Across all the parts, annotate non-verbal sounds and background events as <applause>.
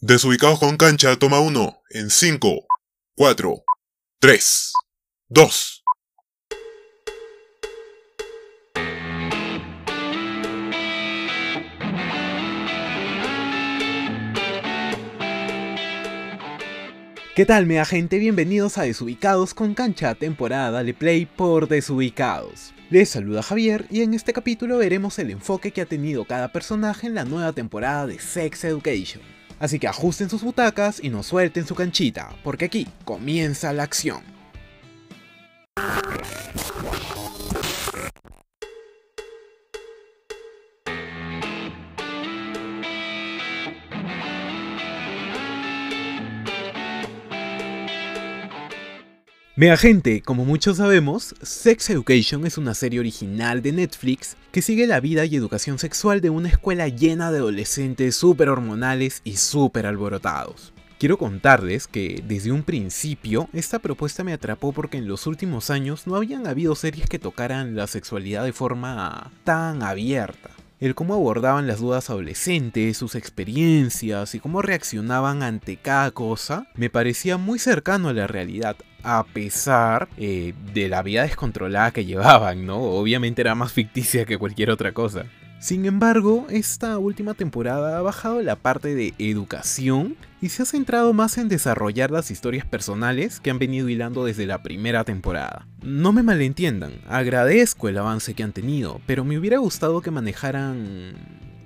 Desubicados con cancha, toma uno. En 5, 4, 3, 2. ¿Qué tal, mega gente? Bienvenidos a Desubicados con cancha, temporada de Play por Desubicados. Les saluda Javier y en este capítulo veremos el enfoque que ha tenido cada personaje en la nueva temporada de Sex Education. Así que ajusten sus butacas y no suelten su canchita, porque aquí comienza la acción. Mega gente, como muchos sabemos, Sex Education es una serie original de Netflix que sigue la vida y educación sexual de una escuela llena de adolescentes súper hormonales y súper alborotados. Quiero contarles que desde un principio esta propuesta me atrapó porque en los últimos años no habían habido series que tocaran la sexualidad de forma tan abierta el cómo abordaban las dudas adolescentes, sus experiencias y cómo reaccionaban ante cada cosa, me parecía muy cercano a la realidad, a pesar eh, de la vida descontrolada que llevaban, ¿no? Obviamente era más ficticia que cualquier otra cosa. Sin embargo, esta última temporada ha bajado la parte de educación y se ha centrado más en desarrollar las historias personales que han venido hilando desde la primera temporada. No me malentiendan, agradezco el avance que han tenido, pero me hubiera gustado que manejaran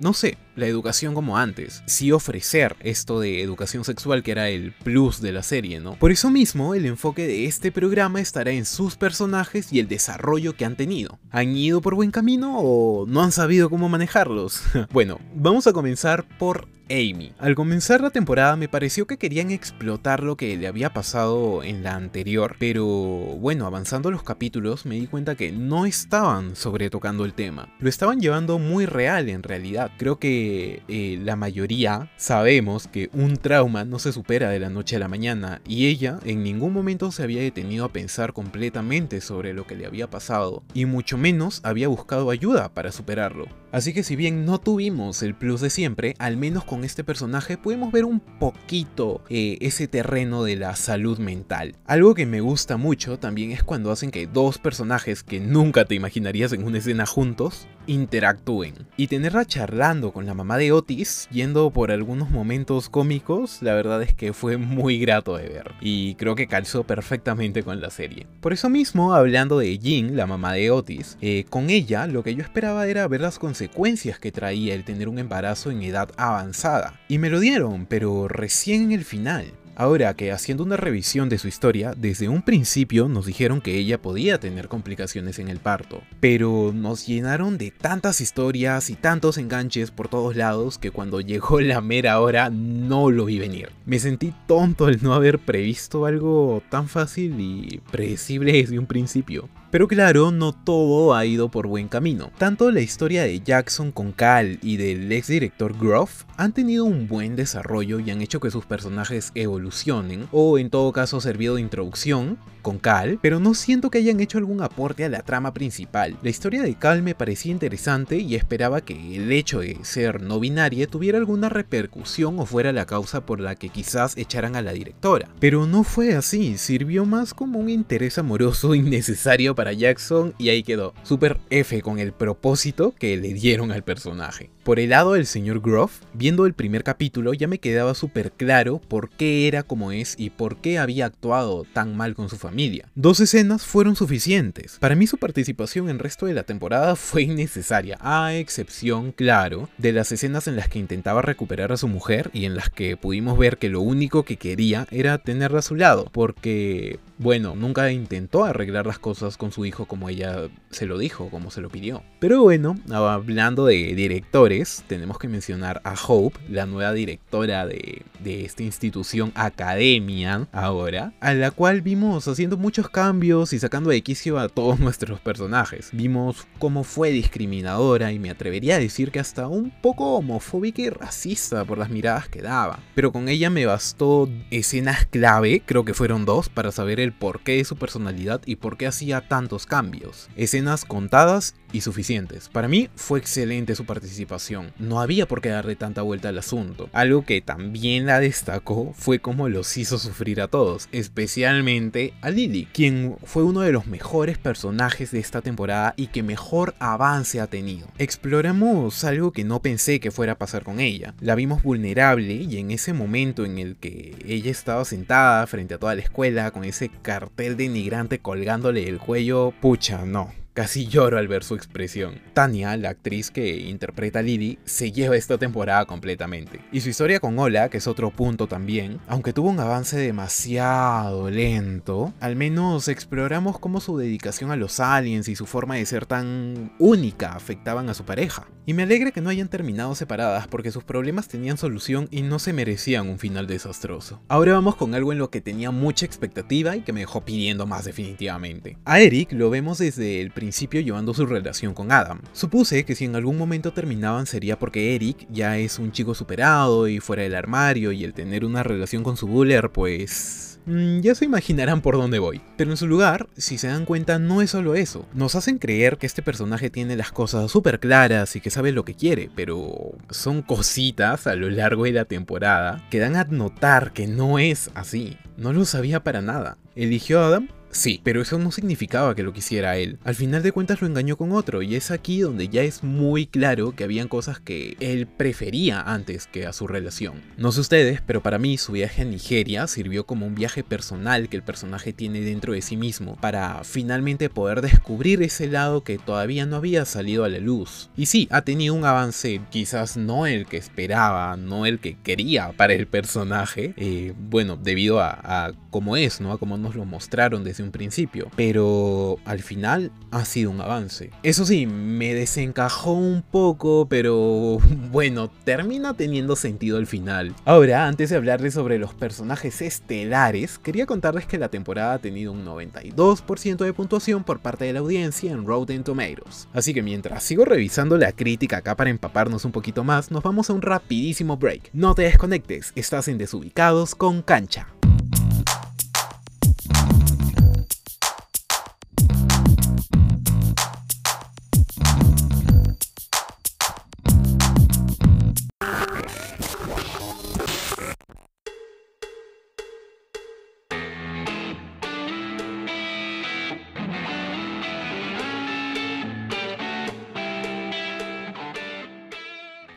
no sé, la educación como antes, sí ofrecer esto de educación sexual que era el plus de la serie, ¿no? Por eso mismo, el enfoque de este programa estará en sus personajes y el desarrollo que han tenido. ¿Han ido por buen camino o no han sabido cómo manejarlos? <laughs> bueno, vamos a comenzar por Amy. Al comenzar la temporada me pareció que querían explotar lo que le había pasado en la anterior, pero bueno, avanzando los capítulos me di cuenta que no estaban sobre tocando el tema. Lo estaban llevando muy real en realidad. Creo que eh, la mayoría sabemos que un trauma no se supera de la noche a la mañana y ella en ningún momento se había detenido a pensar completamente sobre lo que le había pasado y mucho menos había buscado ayuda para superarlo. Así que si bien no tuvimos el plus de siempre, al menos con este personaje podemos ver un poquito eh, ese terreno de la salud mental. Algo que me gusta mucho también es cuando hacen que dos personajes que nunca te imaginarías en una escena juntos interactúen. Y tenerla charlando con la mamá de Otis, yendo por algunos momentos cómicos, la verdad es que fue muy grato de ver. Y creo que calzó perfectamente con la serie. Por eso mismo, hablando de Jean, la mamá de Otis, eh, con ella lo que yo esperaba era ver las consecuencias que traía el tener un embarazo en edad avanzada. Y me lo dieron, pero recién en el final. Ahora que haciendo una revisión de su historia, desde un principio nos dijeron que ella podía tener complicaciones en el parto, pero nos llenaron de tantas historias y tantos enganches por todos lados que cuando llegó la mera hora no lo vi venir. Me sentí tonto al no haber previsto algo tan fácil y predecible desde un principio. Pero claro, no todo ha ido por buen camino. Tanto la historia de Jackson con Cal y del ex director Groff han tenido un buen desarrollo y han hecho que sus personajes evolucionen, o en todo caso servido de introducción con Cal, pero no siento que hayan hecho algún aporte a la trama principal. La historia de Cal me parecía interesante y esperaba que el hecho de ser no binaria tuviera alguna repercusión o fuera la causa por la que quizás echaran a la directora. Pero no fue así, sirvió más como un interés amoroso <laughs> innecesario para para Jackson y ahí quedó. Super F con el propósito que le dieron al personaje. Por el lado del señor Groff, viendo el primer capítulo ya me quedaba súper claro por qué era como es y por qué había actuado tan mal con su familia. Dos escenas fueron suficientes. Para mí su participación en el resto de la temporada <laughs> fue innecesaria, a excepción, claro, de las escenas en las que intentaba recuperar a su mujer y en las que pudimos ver que lo único que quería era tenerla a su lado, porque bueno, nunca intentó arreglar las cosas con su hijo como ella se lo dijo, como se lo pidió. Pero bueno, hablando de directores, tenemos que mencionar a Hope, la nueva directora de, de esta institución academia ahora, a la cual vimos haciendo muchos cambios y sacando de quicio a todos <laughs> nuestros personajes. Vimos cómo fue discriminadora y me atrevería a decir que hasta un poco homofóbica y racista por las miradas que daba. Pero con ella me bastó escenas clave, creo que fueron dos, para saber el por qué de su personalidad y por qué hacía tantos cambios. Escenas contadas y suficientes. Para mí fue excelente su participación, no había por qué darle tanta vuelta al asunto. Algo que también la destacó fue cómo los hizo sufrir a todos, especialmente a Lily, quien fue uno de los mejores personajes de esta temporada y que mejor avance ha tenido. Exploramos algo que no pensé que fuera a pasar con ella. La vimos vulnerable y en ese momento en el que ella estaba sentada frente a toda la escuela con ese cartel denigrante colgándole el cuello, pucha, no, Casi lloro al ver su expresión. Tania, la actriz que interpreta a Lily, se lleva esta temporada completamente. Y su historia con Ola, que es otro punto también, aunque tuvo un avance demasiado lento, al menos exploramos cómo su dedicación a los aliens y su forma de ser tan única afectaban a su pareja. Y me alegra que no hayan terminado separadas porque sus problemas tenían solución y no se merecían un final desastroso. Ahora vamos con algo en lo que tenía mucha expectativa y que me dejó pidiendo más definitivamente. A Eric lo vemos desde el principio llevando su relación con Adam. Supuse que si en algún momento terminaban sería porque Eric ya es un chico superado y fuera del armario y el tener una relación con su buller pues... Mm, ya se imaginarán por dónde voy. Pero en su lugar, si se dan cuenta, no es solo eso. Nos hacen creer que este personaje tiene las cosas súper claras y que sabe lo que quiere, pero son cositas a lo largo de la temporada que dan a notar que no es así. No lo sabía para nada. Eligió a Adam Sí, pero eso no significaba que lo quisiera él. Al final de cuentas lo engañó con otro y es aquí donde ya es muy claro que habían cosas que él prefería antes que a su relación. No sé ustedes, pero para mí su viaje a Nigeria sirvió como un viaje personal que el personaje tiene dentro de sí mismo para finalmente poder descubrir ese lado que todavía no había salido a la luz. Y sí, ha tenido un avance quizás no el que esperaba, no el que quería para el personaje, eh, bueno, debido a, a cómo es, ¿no? A cómo nos lo mostraron desde un principio, pero al final ha sido un avance. Eso sí, me desencajó un poco, pero <laughs> bueno, termina teniendo sentido al final. Ahora, antes de hablarles sobre los personajes estelares, quería contarles que la temporada ha tenido un 92% de puntuación por parte de la audiencia en Rotten Tomatoes. Así que mientras sigo revisando la crítica acá para empaparnos un poquito más, nos vamos a un rapidísimo break. No te desconectes, estás en Desubicados con Cancha.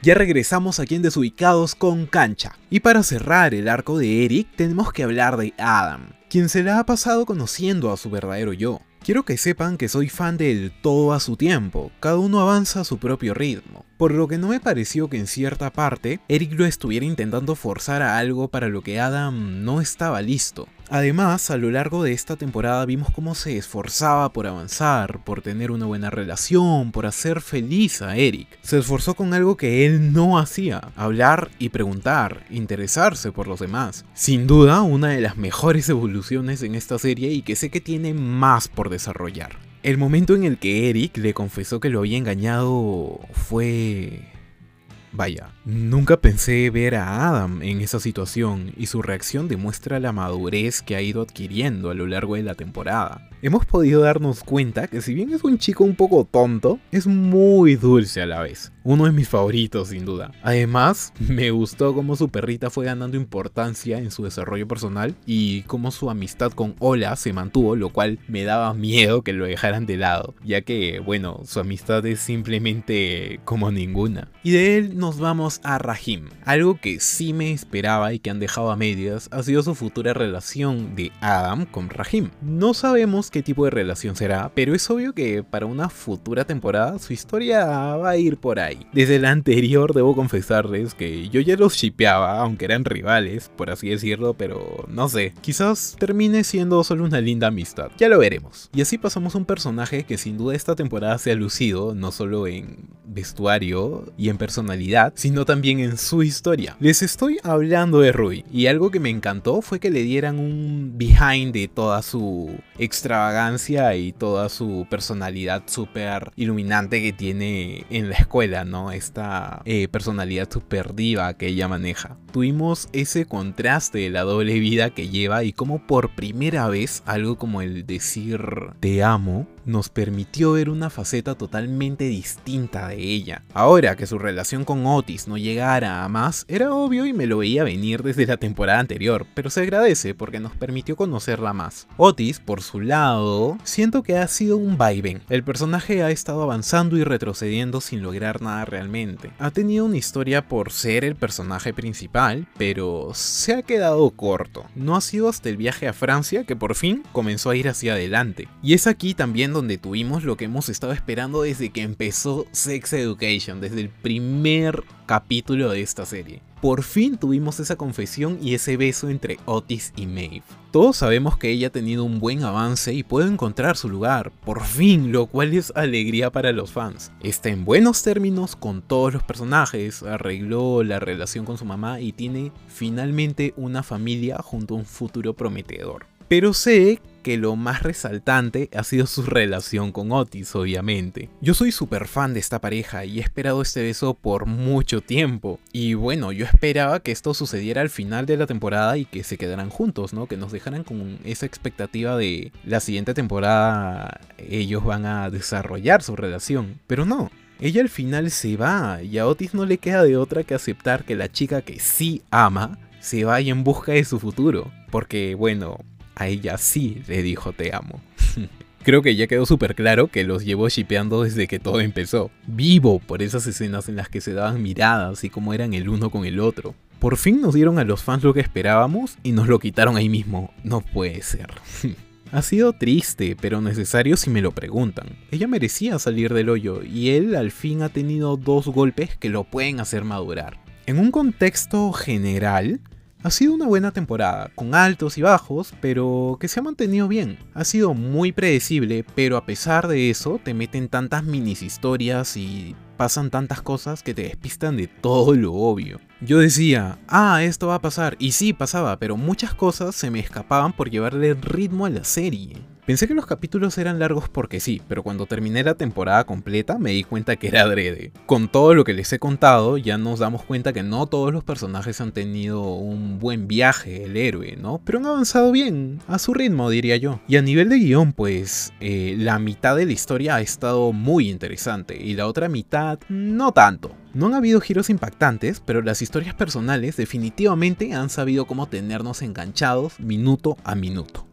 Ya regresamos aquí en Desubicados con Cancha. Y para cerrar el arco de Eric, tenemos que hablar de Adam, quien se la ha pasado conociendo a su verdadero yo. Quiero que sepan que soy fan del todo a su tiempo, cada uno avanza a su propio ritmo, por lo que no me pareció que en cierta parte Eric lo estuviera intentando forzar a algo para lo que Adam no estaba listo. Además, a lo largo de esta temporada vimos cómo se esforzaba por avanzar, por tener una buena relación, por hacer feliz a Eric. Se esforzó con algo que él no hacía, hablar y preguntar, interesarse por los demás. Sin duda, una de las mejores <laughs> evoluciones en esta serie y que sé que tiene más por desarrollar. El momento en el que Eric le confesó que lo había engañado fue Vaya, nunca pensé ver a Adam en esa situación y su reacción demuestra la madurez que ha ido adquiriendo a lo largo de la temporada. Hemos podido darnos cuenta que si bien es un chico un poco tonto, es muy dulce a la vez. Uno de mis favoritos sin duda. Además, <laughs> me gustó cómo su perrita fue ganando importancia en su desarrollo personal y cómo su amistad con Ola se mantuvo, lo cual me daba miedo que lo dejaran de lado, ya que, bueno, su amistad es simplemente como ninguna. Y de él nos vamos a Rahim. Algo que sí me esperaba y que han dejado a medias ha sido su futura relación de Adam con Rahim. No sabemos qué tipo de relación será, pero es obvio que para una futura temporada su historia va a ir por ahí. Desde la anterior debo confesarles que yo ya los shipeaba, aunque eran rivales, por así decirlo, pero no sé, quizás termine siendo solo una linda amistad. Ya lo veremos. Y así pasamos a un personaje que sin duda esta temporada se ha lucido, no solo en vestuario y en personalidad, sino también en su historia. Les estoy hablando de Rui, y algo que me encantó fue que le dieran un behind de toda su extravagancia y toda su personalidad súper iluminante que tiene en la escuela, ¿no? Esta eh, personalidad súper diva que ella maneja. Tuvimos ese contraste de la doble vida que lleva y como por primera vez algo como el decir te amo nos permitió ver una faceta totalmente distinta de ella. Ahora que su relación con Otis no llegara a más, era obvio y me lo veía venir desde la temporada anterior, pero se agradece porque nos permitió conocerla más. Otis, por su lado, siento que ha sido un vaivén. El personaje ha estado avanzando y retrocediendo sin lograr nada realmente. Ha tenido una historia por ser el personaje principal, pero se ha quedado corto. No ha sido hasta el viaje a Francia que por fin comenzó a ir hacia adelante. Y es aquí también donde tuvimos lo que hemos estado esperando desde que empezó Sex Education, desde el primer capítulo de esta serie. Por fin tuvimos esa confesión y ese beso entre Otis y Maeve. Todos sabemos que ella ha tenido un buen avance y puede encontrar su lugar, por fin, lo cual es alegría para los fans. Está en buenos términos con todos los personajes, arregló la relación con su mamá y tiene finalmente una familia junto a un futuro prometedor. Pero sé que lo más resaltante ha sido su relación con Otis, obviamente. Yo soy súper fan de esta pareja y he esperado este beso por mucho tiempo. Y bueno, yo esperaba que esto sucediera al final de la temporada y que se quedaran juntos, ¿no? Que nos dejaran con esa expectativa de la siguiente temporada ellos van a desarrollar su relación. Pero no, ella al final se va y a Otis no le queda de otra que aceptar que la chica que sí ama se vaya en busca de su futuro. Porque bueno, a ella sí le dijo te amo. Creo que ya quedó súper claro que los llevó shipeando desde que todo empezó. Vivo por esas escenas en las que se daban miradas y cómo eran el uno con el otro. Por fin nos dieron a los fans lo que esperábamos y nos lo quitaron ahí mismo. No puede ser. ha sido triste, pero necesario si me lo preguntan. Ella merecía salir del hoyo y él al fin ha tenido dos golpes que lo pueden hacer madurar. En un contexto general, ha sido una buena temporada, con altos y bajos, pero que se ha mantenido bien. Ha sido muy predecible, pero a pesar de eso te meten tantas minis historias y pasan tantas cosas que te despistan de todo lo obvio. Yo decía, ah, esto va a pasar, y sí pasaba, pero muchas cosas se me escapaban por llevarle ritmo a la serie. Pensé que los capítulos eran largos porque sí, pero cuando terminé la temporada completa me di cuenta que era adrede. Con todo lo que les he contado, ya nos damos cuenta que no todos los personajes han tenido un buen viaje, el héroe, ¿no? Pero han avanzado bien, a su ritmo diría yo. Y a nivel de guion, pues, eh, la mitad de la historia ha estado muy interesante y la otra mitad no tanto. No han habido giros impactantes, pero las historias personales definitivamente han sabido cómo tenernos enganchados minuto a minuto.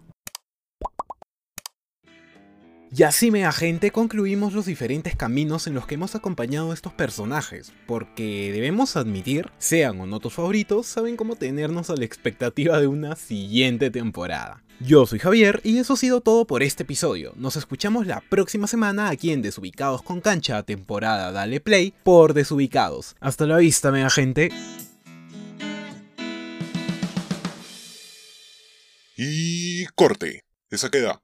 Y así, mega gente, concluimos los diferentes caminos en los que hemos acompañado a estos personajes, porque debemos admitir, sean o no tus favoritos, saben cómo tenernos a la expectativa de una siguiente temporada. Yo soy Javier y eso ha sido todo por este episodio. Nos escuchamos la próxima semana aquí en Desubicados con Cancha, temporada Dale Play por Desubicados. Hasta la vista, mega gente. Y corte. Esa queda.